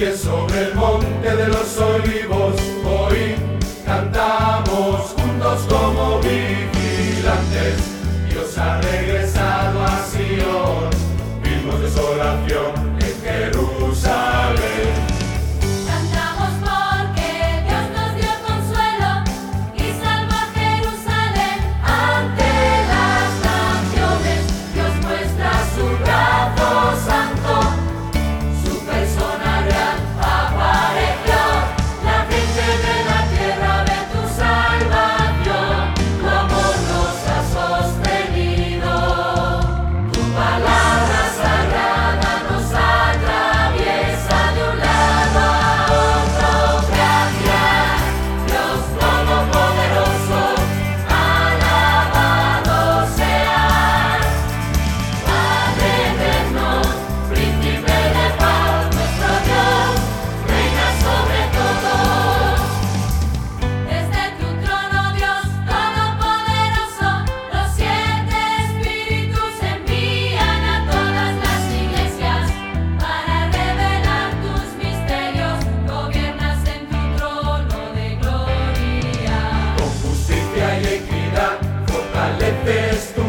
que sobre el monte de los olivos best.